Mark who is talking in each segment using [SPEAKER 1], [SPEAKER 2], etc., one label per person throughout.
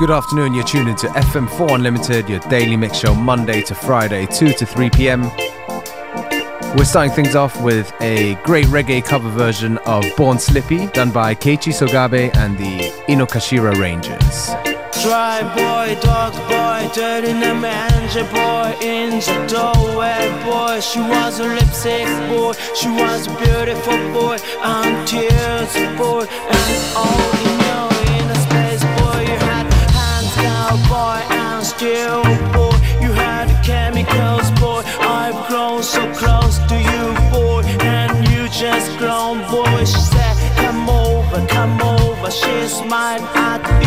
[SPEAKER 1] Good afternoon, you're tuned into FM4 Unlimited, your daily mix show Monday to Friday, 2 to 3 pm. We're starting things off with a great reggae cover version of Born Slippy, done by Keiichi Sogabe and the Inokashira Rangers.
[SPEAKER 2] Dry boy, dog boy, dirty name Angie boy In the doorway boy, she was a lipstick boy She was a beautiful boy, I'm tears boy And all still boy. You had chemicals boy. I've grown so close to you boy. And you just grown boy. She said come over, come over. She smiled at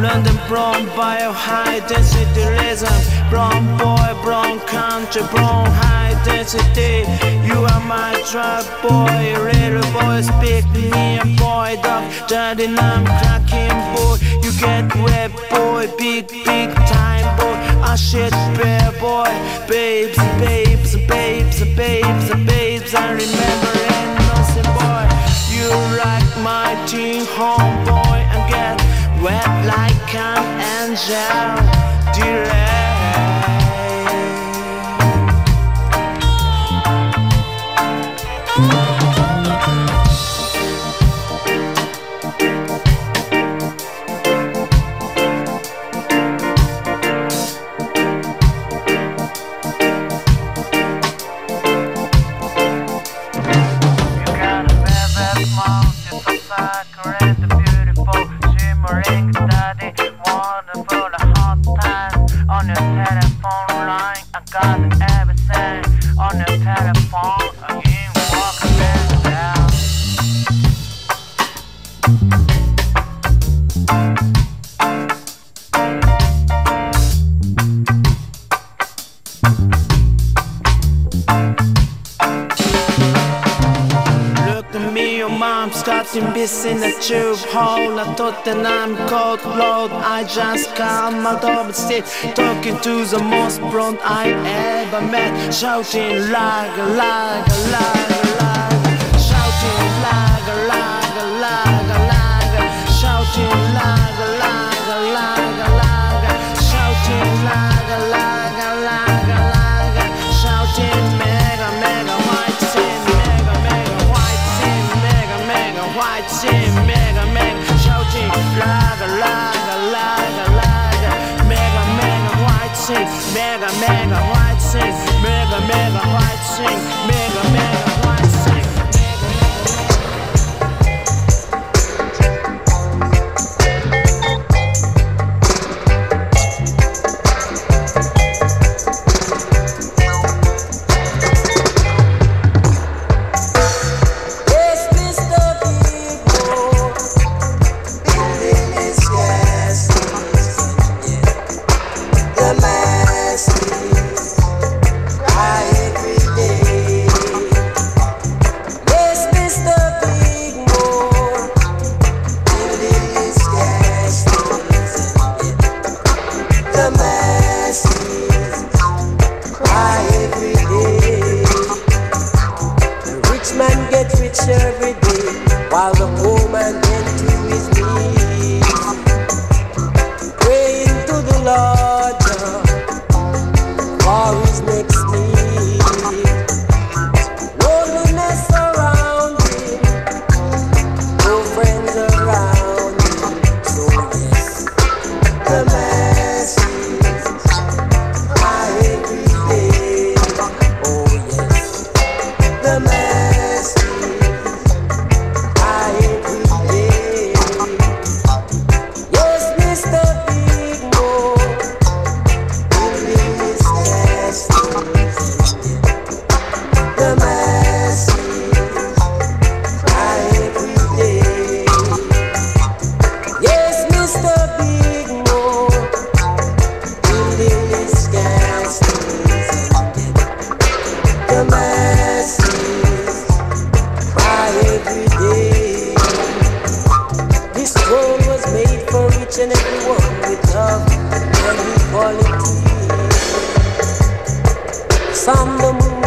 [SPEAKER 2] London brown bio high density rhythm. Brown boy, brown country, brown high density. You are my trap boy, little boy, speak me a boy, dog. Daddy, I'm cracking boy. You get red boy, big, big time boy. I shit bear boy, babes, babes, babes, babes, babes. I remember innocent boy. You like my teen homeboy wet like an angel. Delay. Tube hole. I thought that I'm cold blood. I just come out of the state, talking to the most blonde I ever met, shouting like, like, like.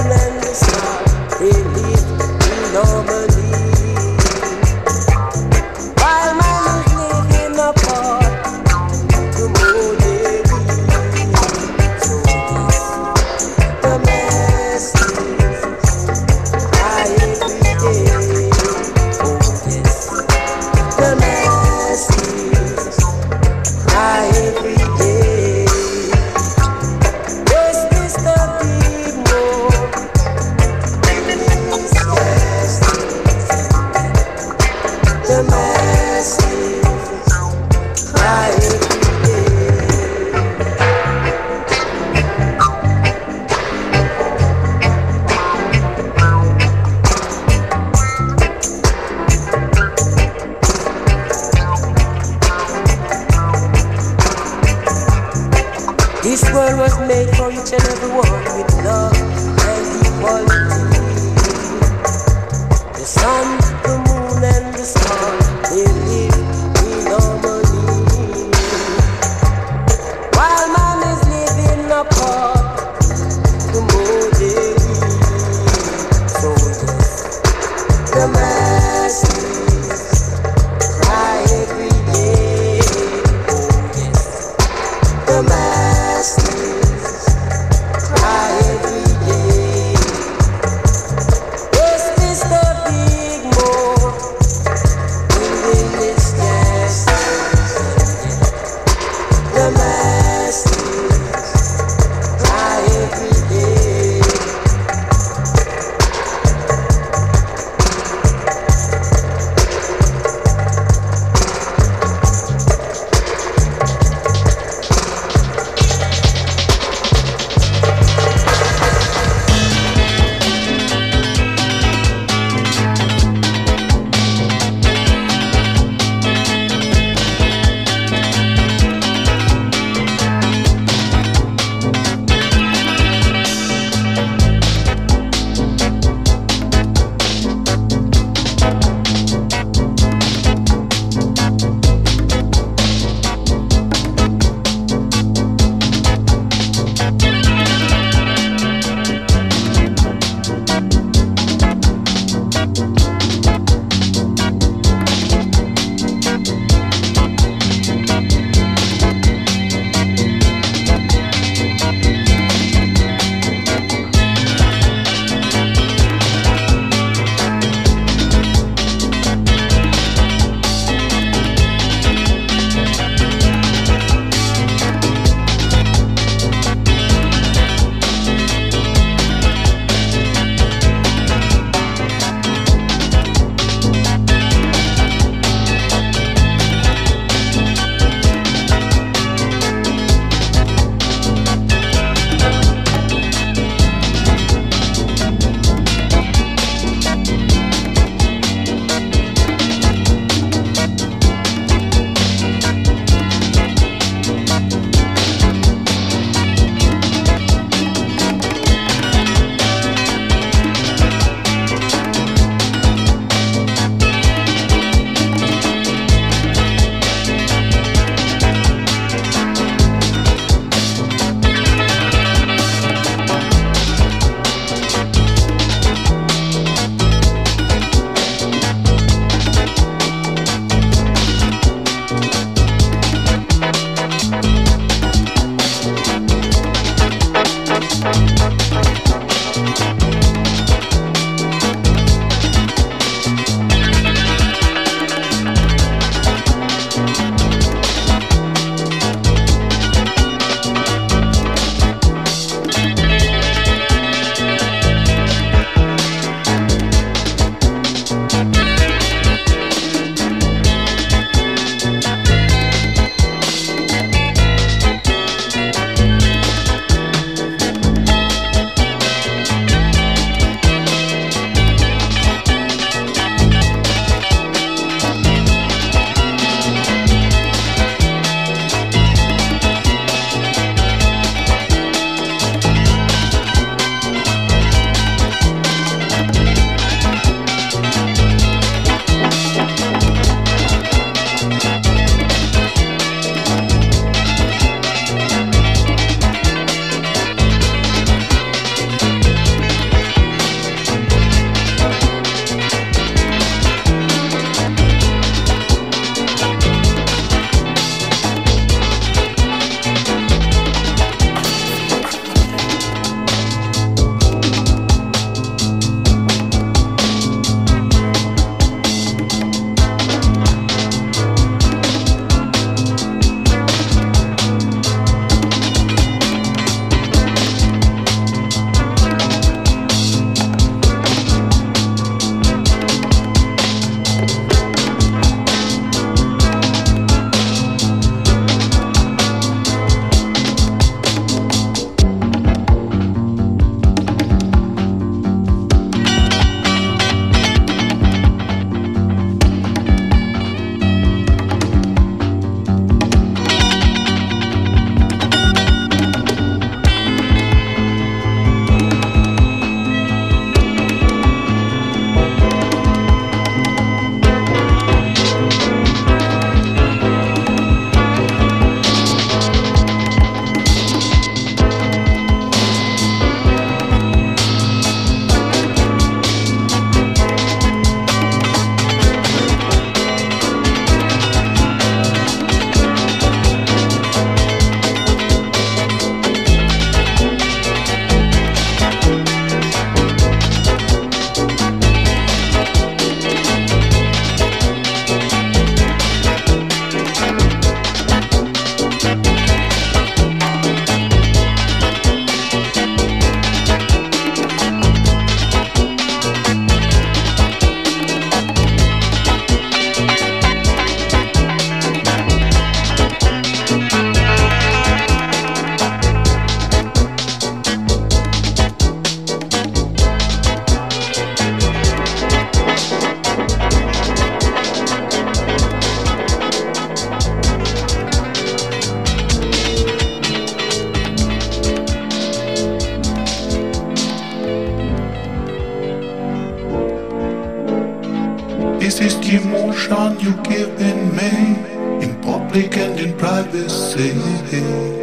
[SPEAKER 3] and the star. Privacy.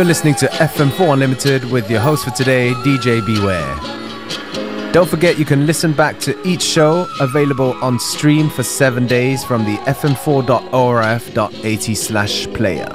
[SPEAKER 1] You're listening to FM4 Unlimited with your host for today, DJ Beware. Don't forget you can listen back to each show available on stream for seven days from the fm4.orf.at slash player.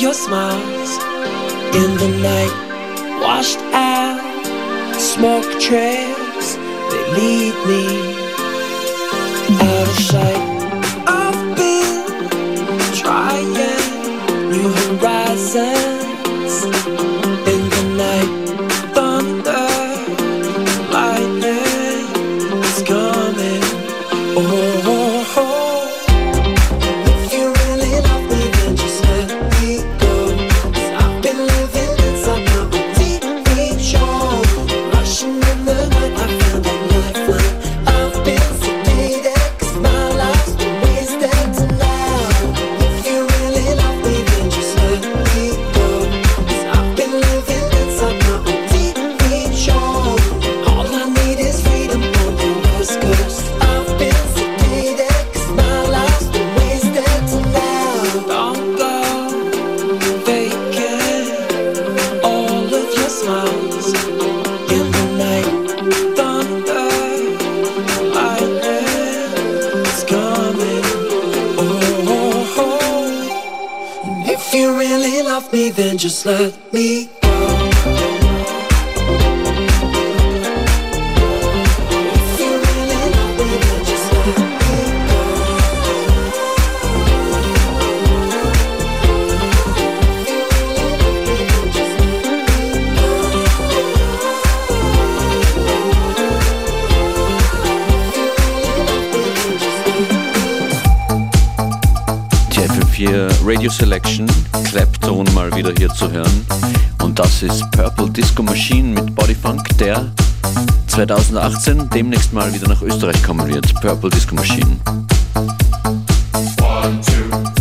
[SPEAKER 4] your smiles in the night. Washed out smoke trails they lead me out of sight. I've been trying new horizons.
[SPEAKER 5] hier Radio Selection, Clapton mal wieder hier zu hören. Und das ist Purple Disco Machine mit Body Funk, der 2018 demnächst mal wieder nach Österreich kommen wird. Purple Disco Machine.
[SPEAKER 6] One, two,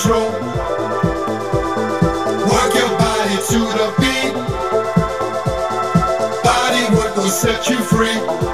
[SPEAKER 6] control. Work your body to the beat. Body work will set you free.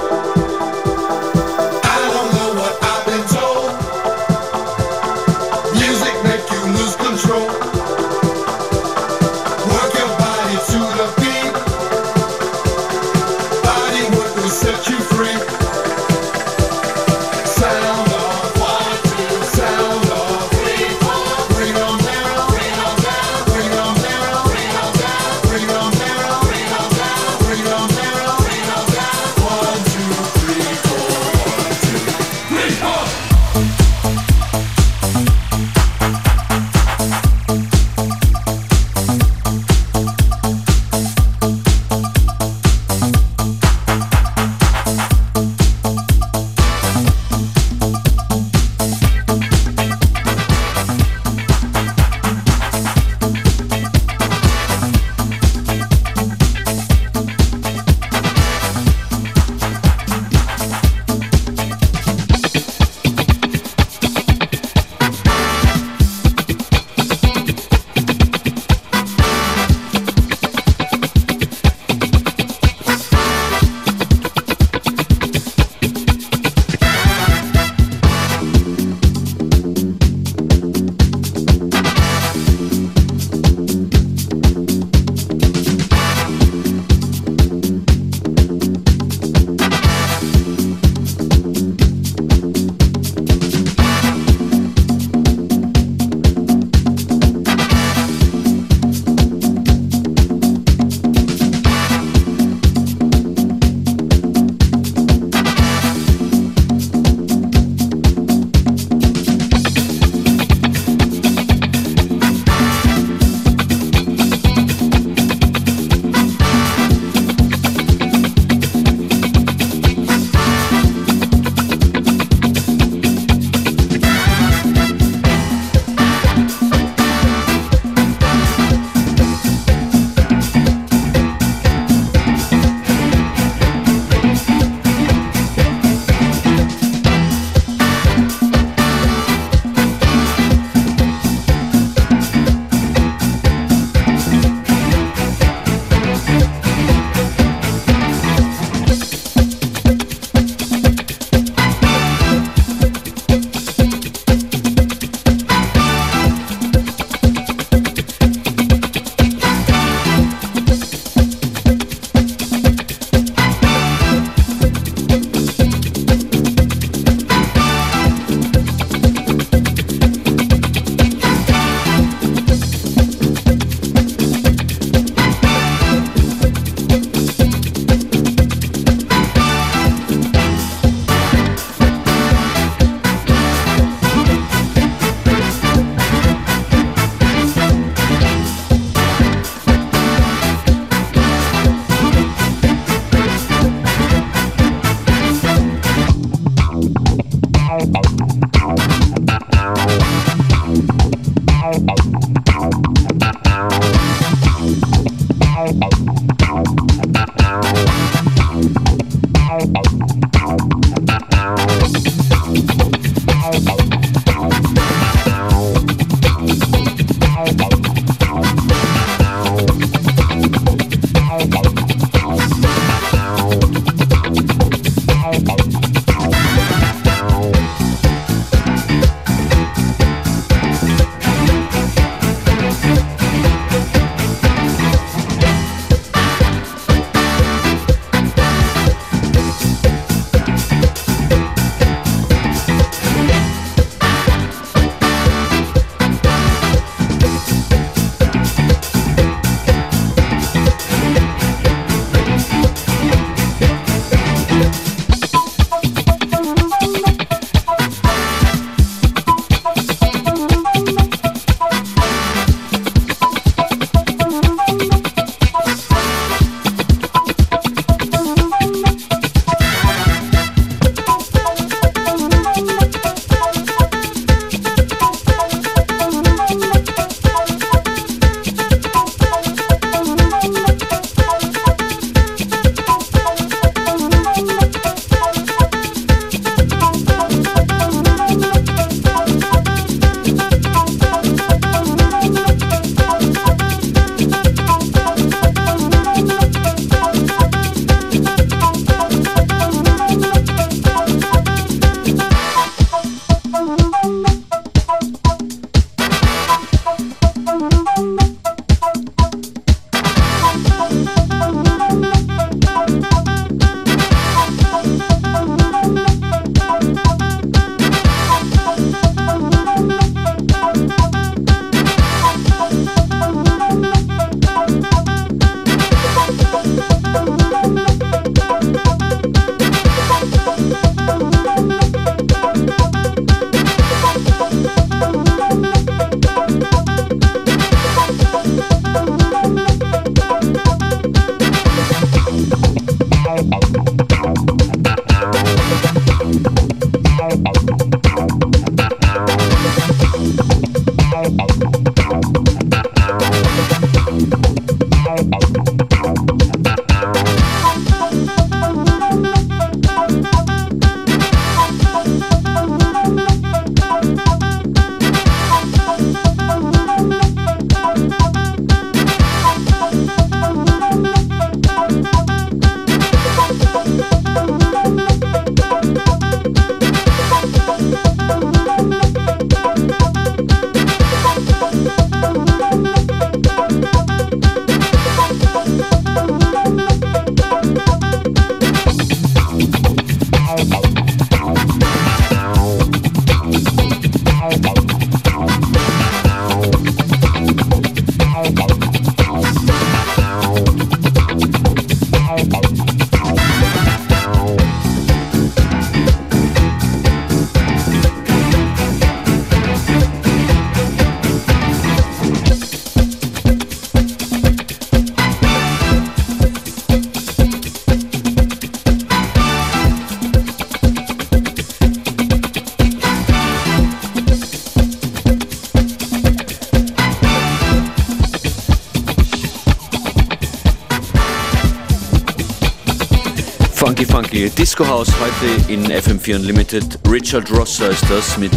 [SPEAKER 5] Funky Disco House heute in FM4 Unlimited. Richard Rosser ist das mit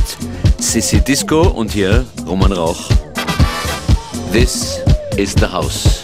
[SPEAKER 5] Sissy Disco und hier Roman Rauch. This is the house.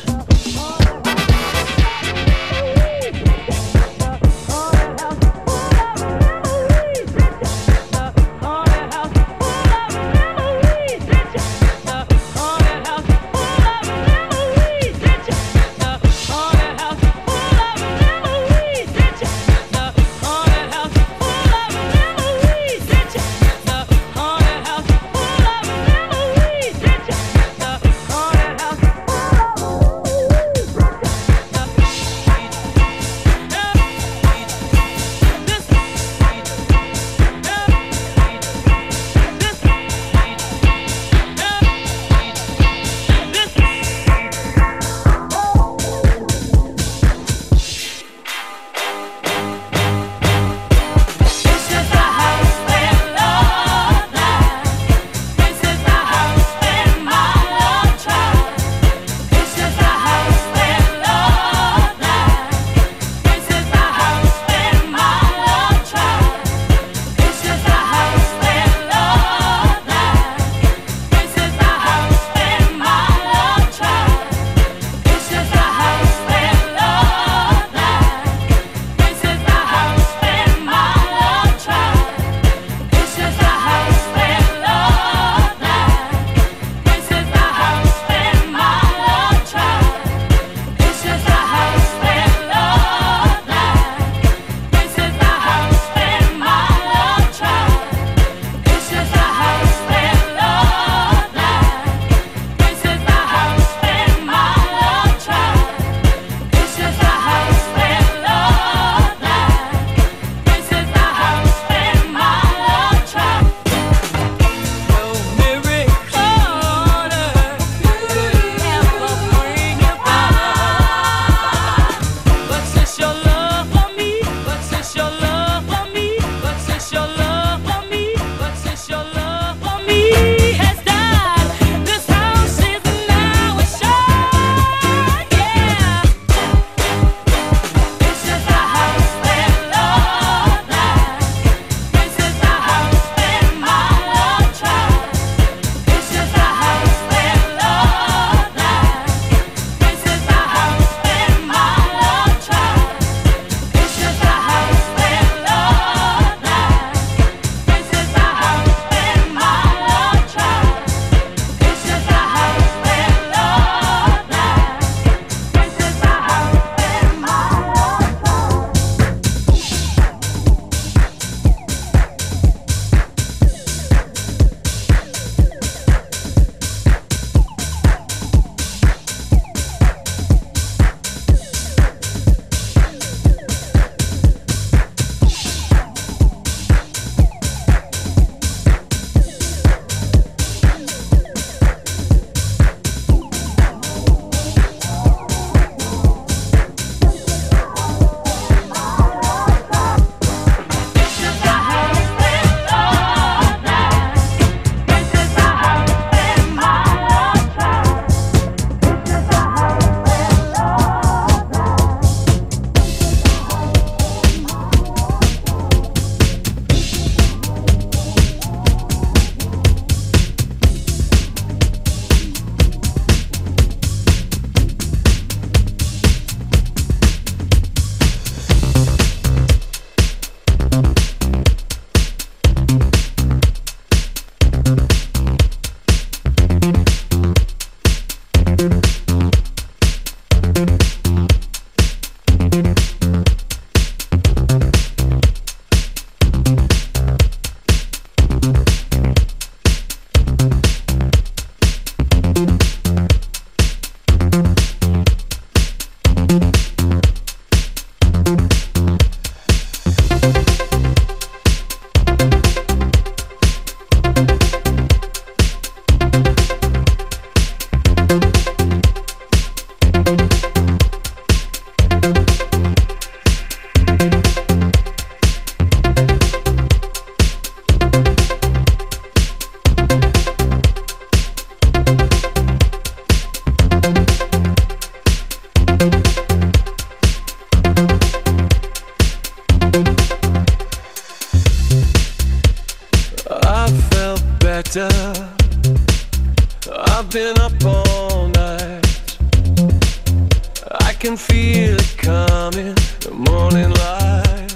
[SPEAKER 7] Better. I've been up all night. I can feel it coming, the morning light.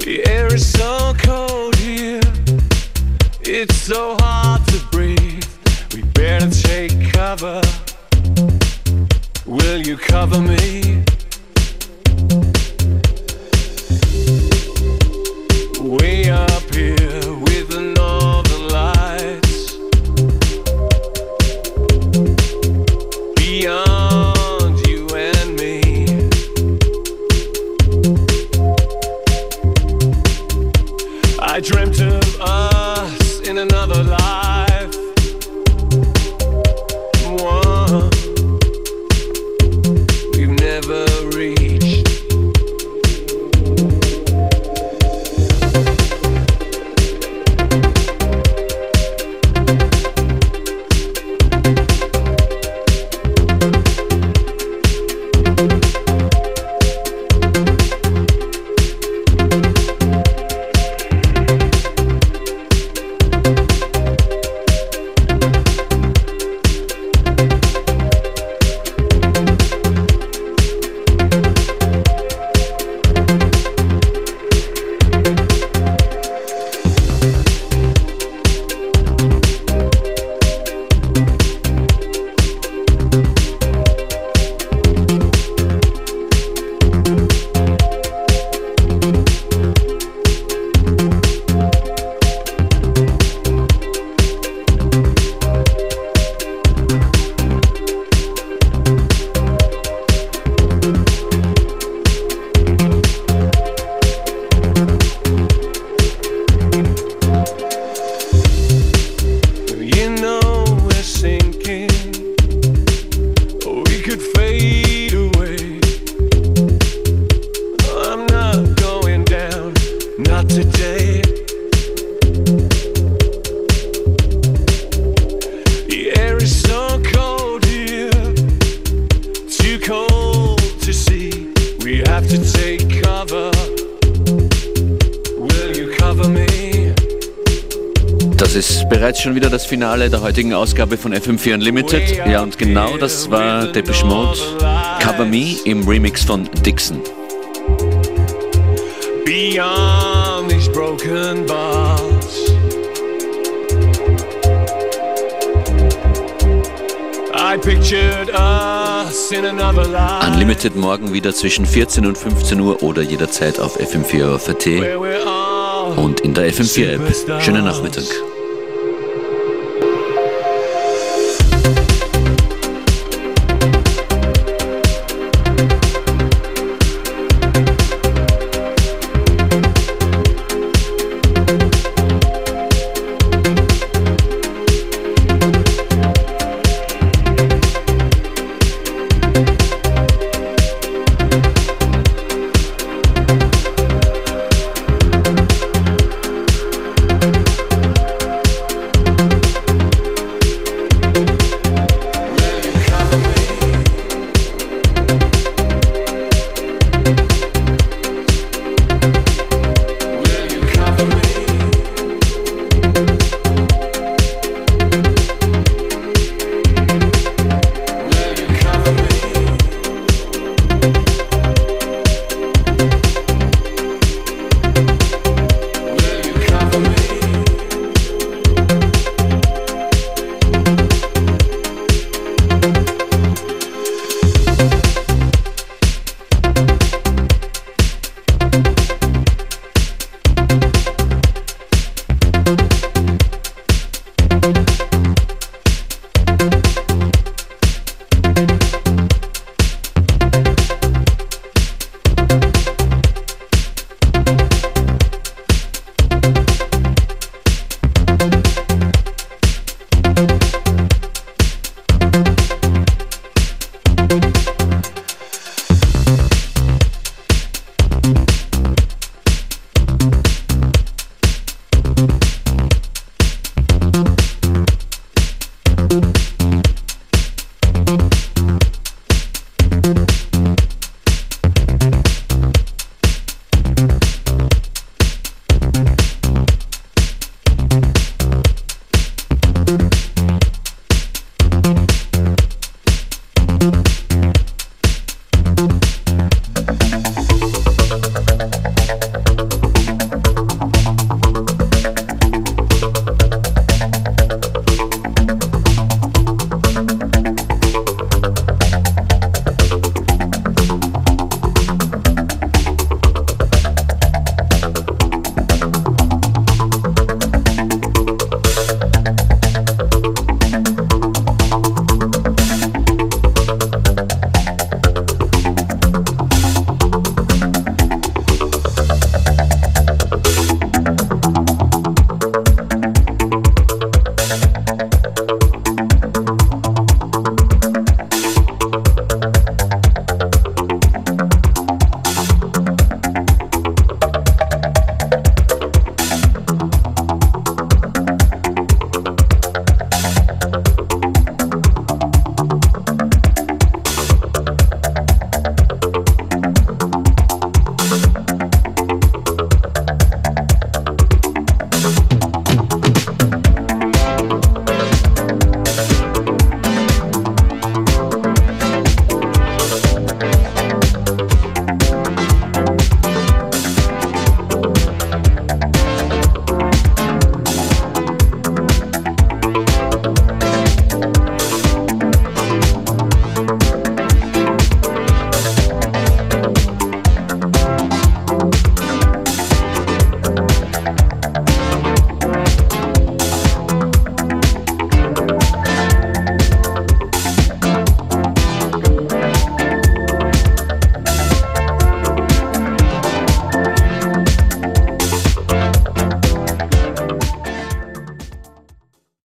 [SPEAKER 7] The air is so cold here, it's so hard to breathe. We better take cover. Will you cover me?
[SPEAKER 5] Finale der heutigen Ausgabe von FM4 Unlimited. Ja, und genau das war Depeche Mode. Cover Me im Remix von Dixon.
[SPEAKER 7] beyond these broken bars. I pictured us in another life
[SPEAKER 5] Unlimited morgen wieder zwischen 14 und 15 Uhr oder jederzeit auf FM4 FAT
[SPEAKER 7] where we're all
[SPEAKER 5] und in der FM4 App. Schönen Nachmittag.